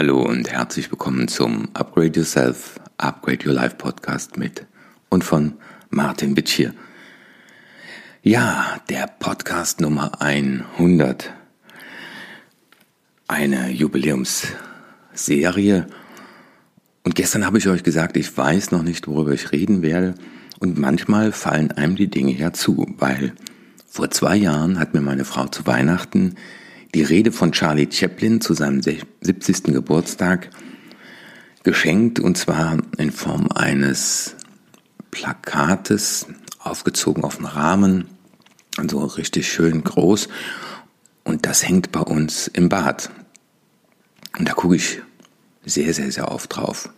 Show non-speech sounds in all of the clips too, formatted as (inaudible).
Hallo und herzlich willkommen zum Upgrade Yourself, Upgrade Your Life Podcast mit und von Martin Bitsch hier. Ja, der Podcast Nummer 100. Eine Jubiläumsserie. Und gestern habe ich euch gesagt, ich weiß noch nicht, worüber ich reden werde. Und manchmal fallen einem die Dinge ja zu, weil vor zwei Jahren hat mir meine Frau zu Weihnachten die Rede von Charlie Chaplin zu seinem 70. Geburtstag geschenkt und zwar in Form eines Plakates, aufgezogen auf den Rahmen, also richtig schön groß und das hängt bei uns im Bad. Und da gucke ich sehr, sehr, sehr oft drauf.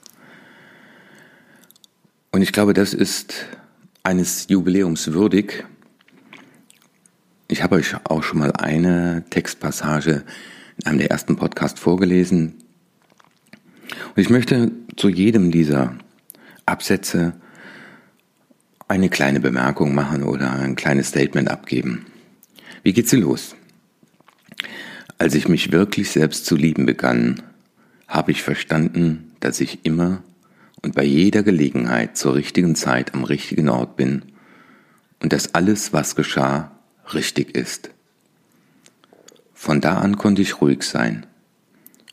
Und ich glaube, das ist eines Jubiläums würdig. Ich habe euch auch schon mal eine Textpassage in einem der ersten Podcasts vorgelesen. Und ich möchte zu jedem dieser Absätze eine kleine Bemerkung machen oder ein kleines Statement abgeben. Wie geht sie los? Als ich mich wirklich selbst zu lieben begann, habe ich verstanden, dass ich immer und bei jeder Gelegenheit zur richtigen Zeit am richtigen Ort bin und dass alles, was geschah, richtig ist. Von da an konnte ich ruhig sein.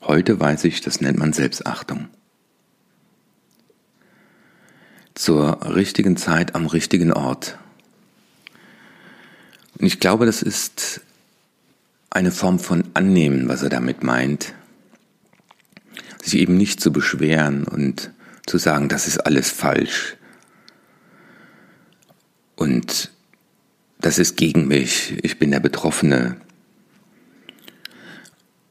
Heute weiß ich, das nennt man Selbstachtung. Zur richtigen Zeit am richtigen Ort. Und ich glaube, das ist eine Form von Annehmen, was er damit meint. Sich eben nicht zu beschweren und zu sagen, das ist alles falsch. Und das ist gegen mich, ich bin der Betroffene.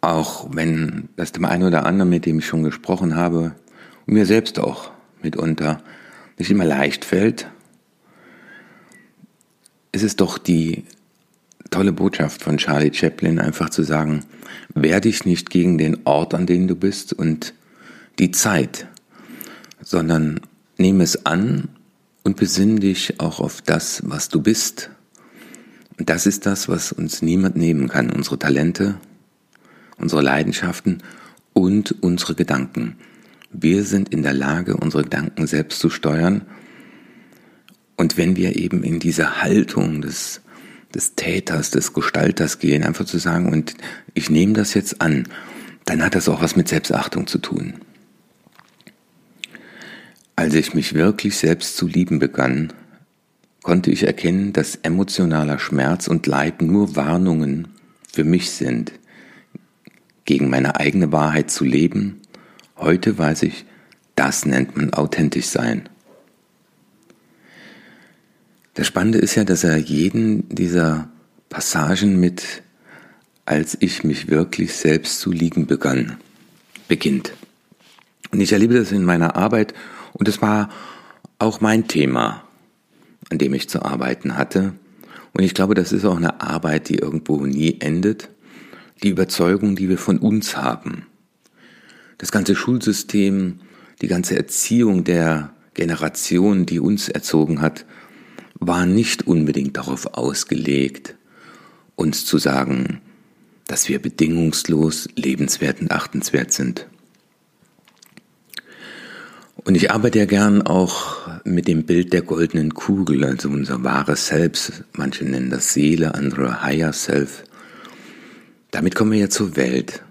Auch wenn das dem einen oder anderen, mit dem ich schon gesprochen habe, und mir selbst auch mitunter nicht immer leicht fällt, ist es doch die tolle Botschaft von Charlie Chaplin, einfach zu sagen, wehr dich nicht gegen den Ort, an dem du bist und die Zeit, sondern nehme es an und besinn dich auch auf das, was du bist. Und das ist das, was uns niemand nehmen kann, unsere Talente, unsere Leidenschaften und unsere Gedanken. Wir sind in der Lage, unsere Gedanken selbst zu steuern. Und wenn wir eben in diese Haltung des, des Täters, des Gestalters gehen, einfach zu sagen, und ich nehme das jetzt an, dann hat das auch was mit Selbstachtung zu tun. Als ich mich wirklich selbst zu lieben begann, konnte ich erkennen, dass emotionaler Schmerz und Leid nur Warnungen für mich sind, gegen meine eigene Wahrheit zu leben. Heute weiß ich, das nennt man authentisch sein. Das Spannende ist ja, dass er jeden dieser Passagen mit als ich mich wirklich selbst zu lieben begann, beginnt. Und ich erlebe das in meiner Arbeit und es war auch mein Thema, an dem ich zu arbeiten hatte. Und ich glaube, das ist auch eine Arbeit, die irgendwo nie endet. Die Überzeugung, die wir von uns haben. Das ganze Schulsystem, die ganze Erziehung der Generation, die uns erzogen hat, war nicht unbedingt darauf ausgelegt, uns zu sagen, dass wir bedingungslos lebenswert und achtenswert sind. Und ich arbeite ja gern auch mit dem Bild der goldenen Kugel, also unser wahres Selbst. Manche nennen das Seele, andere Higher Self. Damit kommen wir ja zur Welt.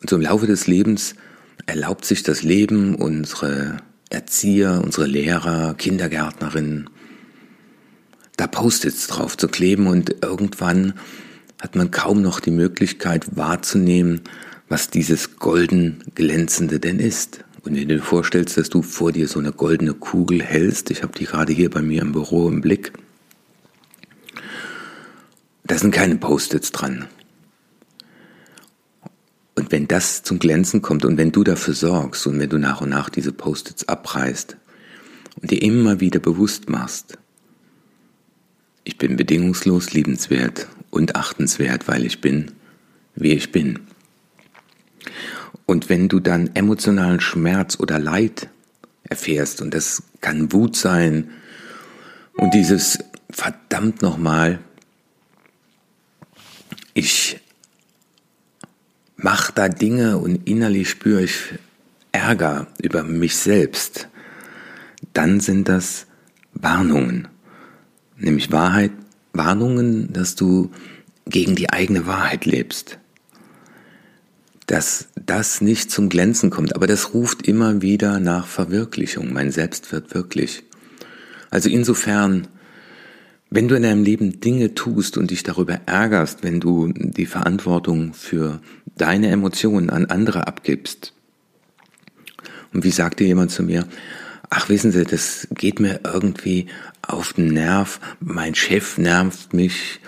Und so im Laufe des Lebens erlaubt sich das Leben unsere Erzieher, unsere Lehrer, Kindergärtnerinnen, da Post-its drauf zu kleben und irgendwann hat man kaum noch die Möglichkeit wahrzunehmen, was dieses golden glänzende denn ist. Und wenn du dir vorstellst, dass du vor dir so eine goldene Kugel hältst, ich habe die gerade hier bei mir im Büro im Blick, da sind keine Post-its dran. Und wenn das zum Glänzen kommt und wenn du dafür sorgst und wenn du nach und nach diese Post-its abreißt und dir immer wieder bewusst machst, ich bin bedingungslos liebenswert und achtenswert, weil ich bin, wie ich bin. Und wenn du dann emotionalen Schmerz oder Leid erfährst, und das kann Wut sein, und dieses verdammt nochmal, ich mache da Dinge und innerlich spüre ich Ärger über mich selbst, dann sind das Warnungen. Nämlich Wahrheit, Warnungen, dass du gegen die eigene Wahrheit lebst. Dass das nicht zum Glänzen kommt, aber das ruft immer wieder nach Verwirklichung. Mein Selbst wird wirklich. Also insofern, wenn du in deinem Leben Dinge tust und dich darüber ärgerst, wenn du die Verantwortung für deine Emotionen an andere abgibst, und wie sagte jemand zu mir, ach wissen Sie, das geht mir irgendwie auf den Nerv, mein Chef nervt mich,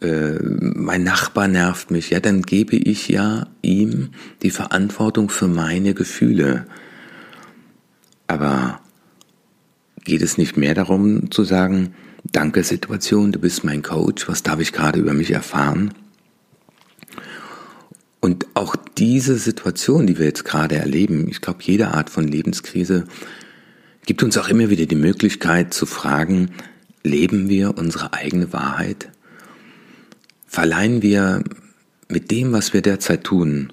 äh, mein Nachbar nervt mich, ja, dann gebe ich ja ihm die Verantwortung für meine Gefühle. Aber geht es nicht mehr darum zu sagen, danke Situation, du bist mein Coach, was darf ich gerade über mich erfahren? Und auch diese Situation, die wir jetzt gerade erleben, ich glaube, jede Art von Lebenskrise gibt uns auch immer wieder die Möglichkeit zu fragen, leben wir unsere eigene Wahrheit? Verleihen wir mit dem, was wir derzeit tun,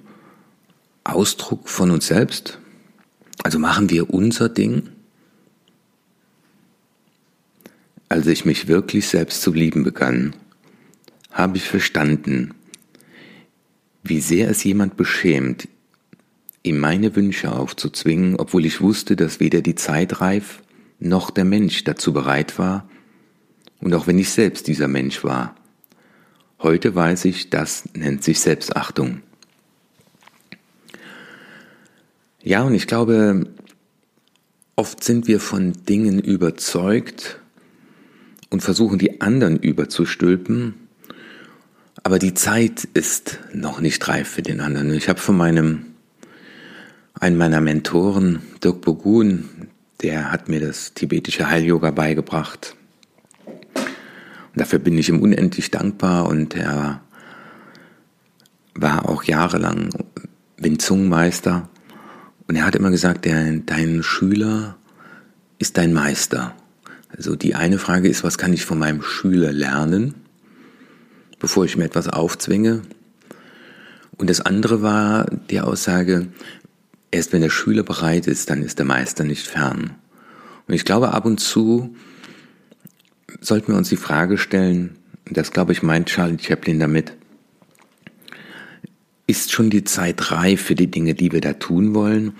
Ausdruck von uns selbst? Also machen wir unser Ding? Als ich mich wirklich selbst zu lieben begann, habe ich verstanden, wie sehr es jemand beschämt, ihm meine Wünsche aufzuzwingen, obwohl ich wusste, dass weder die Zeit reif noch der Mensch dazu bereit war, und auch wenn ich selbst dieser Mensch war. Heute weiß ich, das nennt sich Selbstachtung. Ja, und ich glaube, oft sind wir von Dingen überzeugt und versuchen die anderen überzustülpen, aber die Zeit ist noch nicht reif für den anderen. Ich habe von meinem, einem meiner Mentoren, Dirk Bogun, der hat mir das tibetische Heil-Yoga beigebracht. Dafür bin ich ihm unendlich dankbar und er war auch jahrelang Winzung-Meister. Und er hat immer gesagt, der, dein Schüler ist dein Meister. Also die eine Frage ist, was kann ich von meinem Schüler lernen? bevor ich mir etwas aufzwinge. Und das andere war die Aussage, erst wenn der Schüler bereit ist, dann ist der Meister nicht fern. Und ich glaube, ab und zu sollten wir uns die Frage stellen, das glaube ich meint Charlie Chaplin damit, ist schon die Zeit reif für die Dinge, die wir da tun wollen?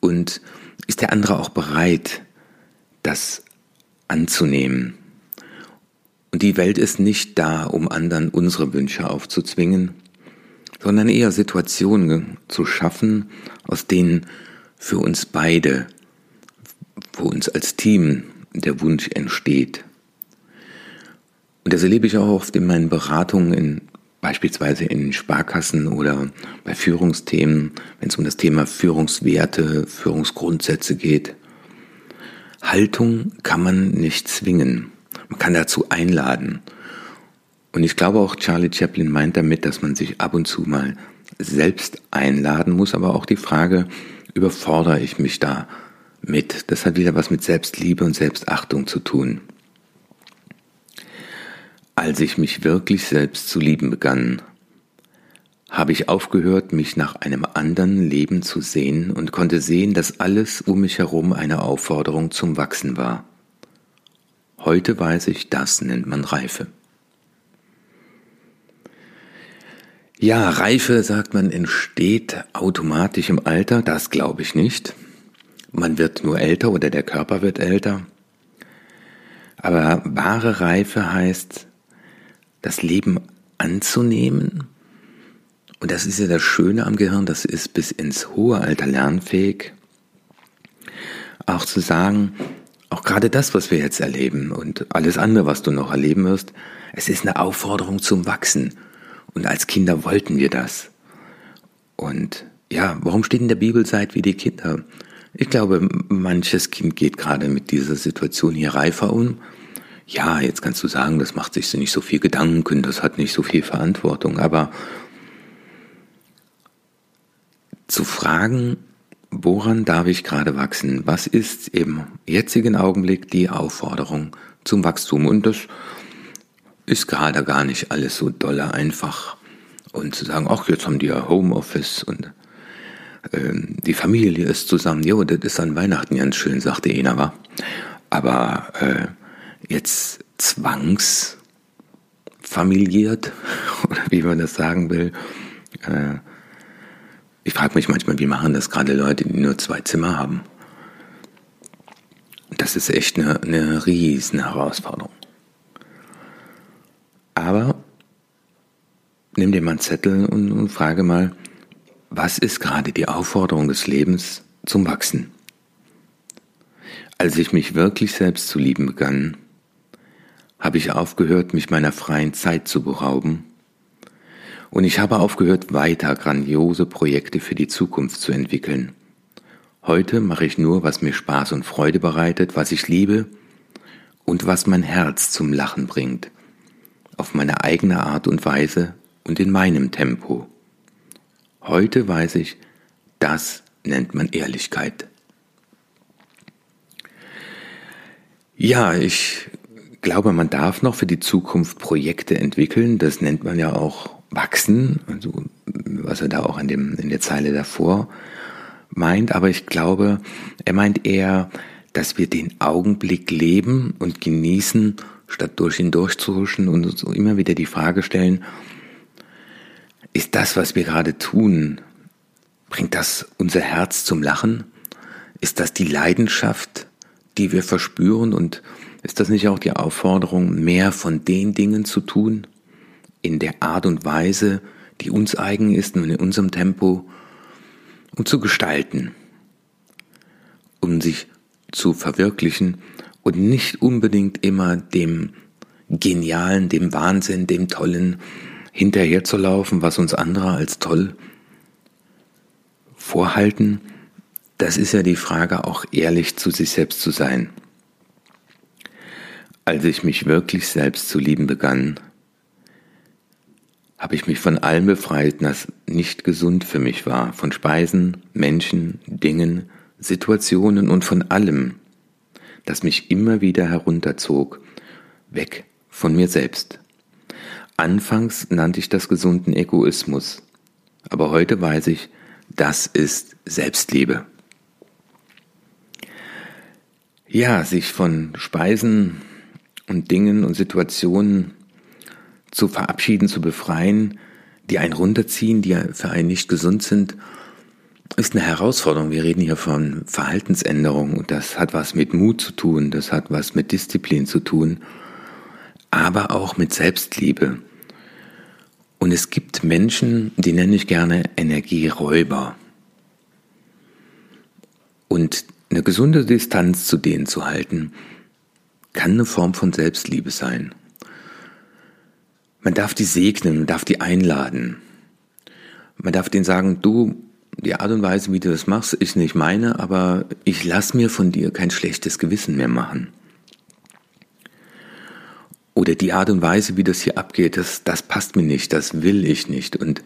Und ist der andere auch bereit, das anzunehmen? Und die Welt ist nicht da, um anderen unsere Wünsche aufzuzwingen, sondern eher Situationen zu schaffen, aus denen für uns beide, für uns als Team der Wunsch entsteht. Und das erlebe ich auch oft in meinen Beratungen, in, beispielsweise in Sparkassen oder bei Führungsthemen, wenn es um das Thema Führungswerte, Führungsgrundsätze geht. Haltung kann man nicht zwingen. Man kann dazu einladen. Und ich glaube auch Charlie Chaplin meint damit, dass man sich ab und zu mal selbst einladen muss, aber auch die Frage, überfordere ich mich da mit? Das hat wieder was mit Selbstliebe und Selbstachtung zu tun. Als ich mich wirklich selbst zu lieben begann, habe ich aufgehört, mich nach einem anderen Leben zu sehen und konnte sehen, dass alles um mich herum eine Aufforderung zum Wachsen war. Heute weiß ich, das nennt man Reife. Ja, Reife, sagt man, entsteht automatisch im Alter. Das glaube ich nicht. Man wird nur älter oder der Körper wird älter. Aber wahre Reife heißt, das Leben anzunehmen. Und das ist ja das Schöne am Gehirn, das ist bis ins hohe Alter lernfähig. Auch zu sagen, auch gerade das, was wir jetzt erleben und alles andere, was du noch erleben wirst, es ist eine Aufforderung zum Wachsen. Und als Kinder wollten wir das. Und ja, warum steht in der Bibel seid wie die Kinder? Ich glaube, manches Kind geht gerade mit dieser Situation hier reifer um. Ja, jetzt kannst du sagen, das macht sich nicht so viel Gedanken, das hat nicht so viel Verantwortung, aber zu fragen, woran darf ich gerade wachsen? Was ist im jetzigen Augenblick die Aufforderung zum Wachstum? Und das ist gerade gar nicht alles so dolle einfach. Und zu sagen, ach, jetzt haben die ja Homeoffice und ähm, die Familie ist zusammen. Jo, das ist an Weihnachten ganz schön, sagte war. Aber äh, jetzt zwangsfamiliert, (laughs) oder wie man das sagen will, äh, ich frage mich manchmal, wie machen das gerade Leute, die nur zwei Zimmer haben? Das ist echt eine, eine riesen Herausforderung. Aber nimm dir mal einen Zettel und, und frage mal, was ist gerade die Aufforderung des Lebens zum Wachsen? Als ich mich wirklich selbst zu lieben begann, habe ich aufgehört, mich meiner freien Zeit zu berauben und ich habe aufgehört, weiter grandiose Projekte für die Zukunft zu entwickeln. Heute mache ich nur, was mir Spaß und Freude bereitet, was ich liebe und was mein Herz zum Lachen bringt, auf meine eigene Art und Weise und in meinem Tempo. Heute weiß ich, das nennt man Ehrlichkeit. Ja, ich glaube, man darf noch für die Zukunft Projekte entwickeln. Das nennt man ja auch wachsen, also was er da auch in, dem, in der Zeile davor meint. Aber ich glaube, er meint eher, dass wir den Augenblick leben und genießen, statt durch ihn durchzuhuschen und uns immer wieder die Frage stellen, ist das, was wir gerade tun, bringt das unser Herz zum Lachen? Ist das die Leidenschaft, die wir verspüren? Und ist das nicht auch die Aufforderung, mehr von den Dingen zu tun, in der Art und Weise, die uns eigen ist und in unserem Tempo, um zu gestalten, um sich zu verwirklichen und nicht unbedingt immer dem Genialen, dem Wahnsinn, dem Tollen hinterherzulaufen, was uns andere als toll vorhalten. Das ist ja die Frage, auch ehrlich zu sich selbst zu sein. Als ich mich wirklich selbst zu lieben begann, habe ich mich von allem befreit, was nicht gesund für mich war, von Speisen, Menschen, Dingen, Situationen und von allem, das mich immer wieder herunterzog, weg von mir selbst. Anfangs nannte ich das gesunden Egoismus, aber heute weiß ich, das ist Selbstliebe. Ja, sich von Speisen und Dingen und Situationen zu verabschieden, zu befreien, die einen runterziehen, die für einen nicht gesund sind, ist eine Herausforderung. Wir reden hier von Verhaltensänderung das hat was mit Mut zu tun, das hat was mit Disziplin zu tun, aber auch mit Selbstliebe. Und es gibt Menschen, die nenne ich gerne Energieräuber. Und eine gesunde Distanz zu denen zu halten, kann eine Form von Selbstliebe sein. Man darf die segnen, man darf die einladen. Man darf denen sagen, du, die Art und Weise, wie du das machst, ist nicht meine, aber ich lass mir von dir kein schlechtes Gewissen mehr machen. Oder die Art und Weise, wie das hier abgeht, das, das passt mir nicht, das will ich nicht. Und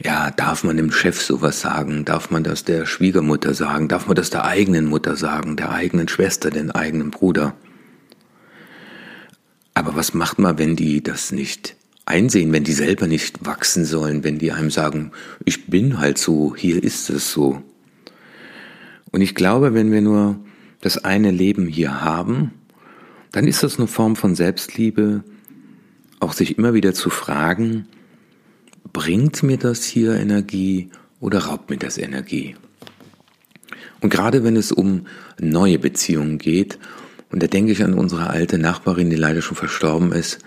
ja, darf man dem Chef sowas sagen? Darf man das der Schwiegermutter sagen? Darf man das der eigenen Mutter sagen? Der eigenen Schwester, den eigenen Bruder? Aber was macht man, wenn die das nicht einsehen, wenn die selber nicht wachsen sollen, wenn die einem sagen, ich bin halt so, hier ist es so. Und ich glaube, wenn wir nur das eine Leben hier haben, dann ist das eine Form von Selbstliebe, auch sich immer wieder zu fragen, bringt mir das hier Energie oder raubt mir das Energie? Und gerade wenn es um neue Beziehungen geht und da denke ich an unsere alte Nachbarin, die leider schon verstorben ist.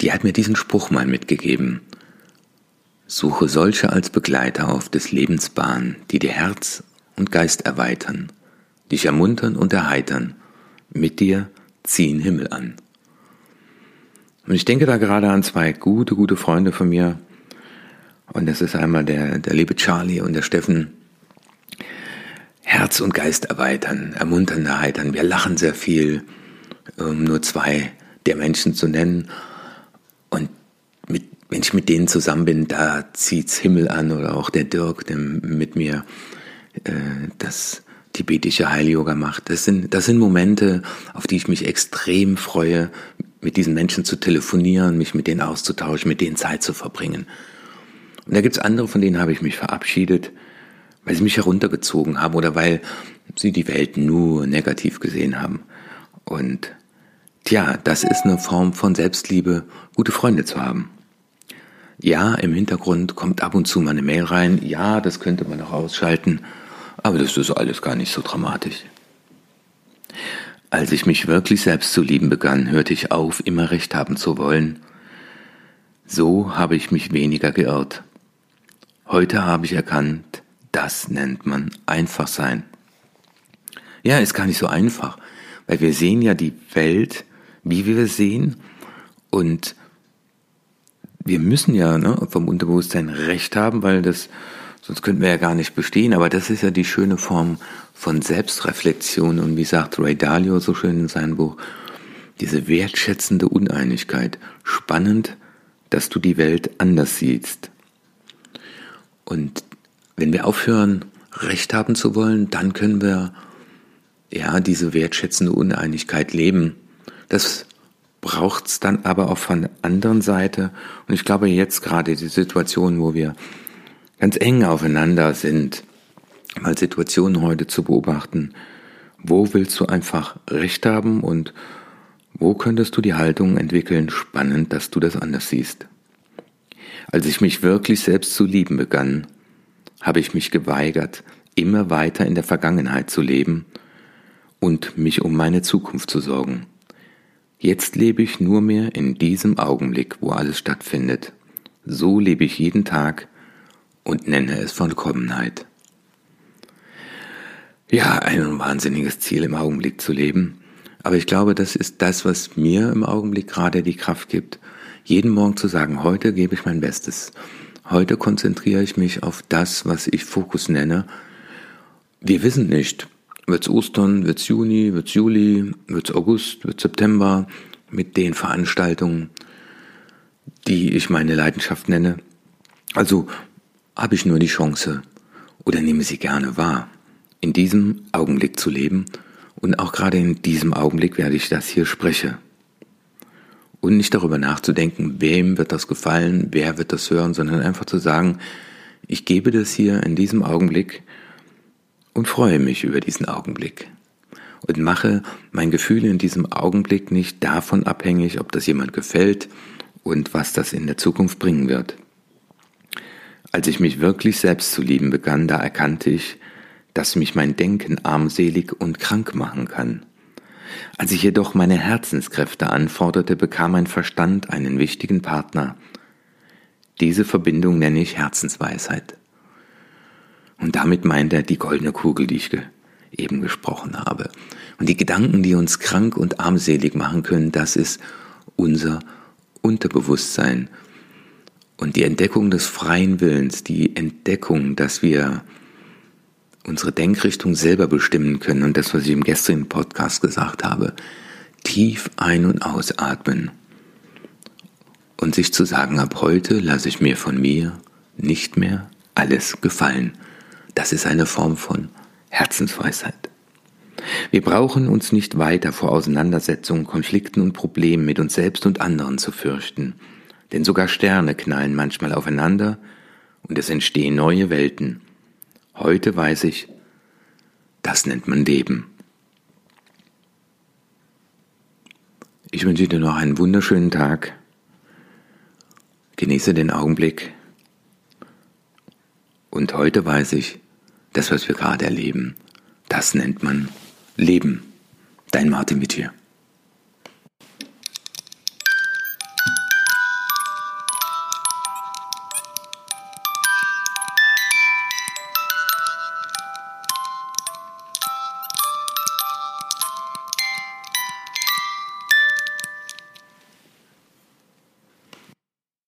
Die hat mir diesen Spruch mal mitgegeben. Suche solche als Begleiter auf des Lebensbahn, die dir Herz und Geist erweitern, dich ermuntern und erheitern, mit dir ziehen Himmel an. Und ich denke da gerade an zwei gute, gute Freunde von mir. Und das ist einmal der, der liebe Charlie und der Steffen. Herz und Geist erweitern, ermuntern, erheitern. Wir lachen sehr viel, um nur zwei der Menschen zu nennen. Und mit, wenn ich mit denen zusammen bin, da zieht's Himmel an oder auch der Dirk, der mit mir äh, das tibetische Heil-Yoga macht. Das sind, das sind Momente, auf die ich mich extrem freue, mit diesen Menschen zu telefonieren, mich mit denen auszutauschen, mit denen Zeit zu verbringen. Und da gibt's andere, von denen habe ich mich verabschiedet, weil sie mich heruntergezogen haben oder weil sie die Welt nur negativ gesehen haben. Und tja, das ist eine Form von Selbstliebe, gute Freunde zu haben. Ja, im Hintergrund kommt ab und zu mal eine Mail rein. Ja, das könnte man auch ausschalten. Aber das ist alles gar nicht so dramatisch. Als ich mich wirklich selbst zu lieben begann, hörte ich auf, immer recht haben zu wollen. So habe ich mich weniger geirrt. Heute habe ich erkannt, das nennt man einfach sein. Ja, ist gar nicht so einfach, weil wir sehen ja die Welt, wie wir sehen und wir müssen ja ne, vom Unterbewusstsein Recht haben, weil das, sonst könnten wir ja gar nicht bestehen. Aber das ist ja die schöne Form von Selbstreflexion und wie sagt Ray Dalio so schön in seinem Buch, diese wertschätzende Uneinigkeit. Spannend, dass du die Welt anders siehst. Und wenn wir aufhören, Recht haben zu wollen, dann können wir ja diese wertschätzende Uneinigkeit leben. Das braucht es dann aber auch von der anderen Seite. Und ich glaube jetzt gerade die Situation, wo wir ganz eng aufeinander sind, mal Situationen heute zu beobachten. Wo willst du einfach Recht haben und wo könntest du die Haltung entwickeln? Spannend, dass du das anders siehst. Als ich mich wirklich selbst zu lieben begann, habe ich mich geweigert, immer weiter in der Vergangenheit zu leben und mich um meine Zukunft zu sorgen. Jetzt lebe ich nur mehr in diesem Augenblick, wo alles stattfindet. So lebe ich jeden Tag und nenne es Vollkommenheit. Ja, ein wahnsinniges Ziel im Augenblick zu leben. Aber ich glaube, das ist das, was mir im Augenblick gerade die Kraft gibt, jeden Morgen zu sagen, heute gebe ich mein Bestes. Heute konzentriere ich mich auf das, was ich Fokus nenne. Wir wissen nicht, Wird's Ostern, wird's Juni, wird's Juli, wird's August, wird's September mit den Veranstaltungen, die ich meine Leidenschaft nenne. Also habe ich nur die Chance oder nehme sie gerne wahr, in diesem Augenblick zu leben und auch gerade in diesem Augenblick werde ich das hier spreche. Und nicht darüber nachzudenken, wem wird das gefallen, wer wird das hören, sondern einfach zu sagen, ich gebe das hier in diesem Augenblick und freue mich über diesen Augenblick und mache mein Gefühl in diesem Augenblick nicht davon abhängig, ob das jemand gefällt und was das in der Zukunft bringen wird. Als ich mich wirklich selbst zu lieben begann, da erkannte ich, dass mich mein Denken armselig und krank machen kann. Als ich jedoch meine Herzenskräfte anforderte, bekam mein Verstand einen wichtigen Partner. Diese Verbindung nenne ich Herzensweisheit. Und damit meint er die goldene Kugel, die ich eben gesprochen habe. Und die Gedanken, die uns krank und armselig machen können, das ist unser Unterbewusstsein. Und die Entdeckung des freien Willens, die Entdeckung, dass wir unsere Denkrichtung selber bestimmen können und das, was ich im gestrigen Podcast gesagt habe, tief ein- und ausatmen und sich zu sagen, ab heute lasse ich mir von mir nicht mehr alles gefallen. Das ist eine Form von Herzensweisheit. Wir brauchen uns nicht weiter vor Auseinandersetzungen, Konflikten und Problemen mit uns selbst und anderen zu fürchten, denn sogar Sterne knallen manchmal aufeinander und es entstehen neue Welten. Heute weiß ich, das nennt man Leben. Ich wünsche dir noch einen wunderschönen Tag. Genieße den Augenblick. Und heute weiß ich, das, was wir gerade erleben, das nennt man Leben. Dein Martin Mittier.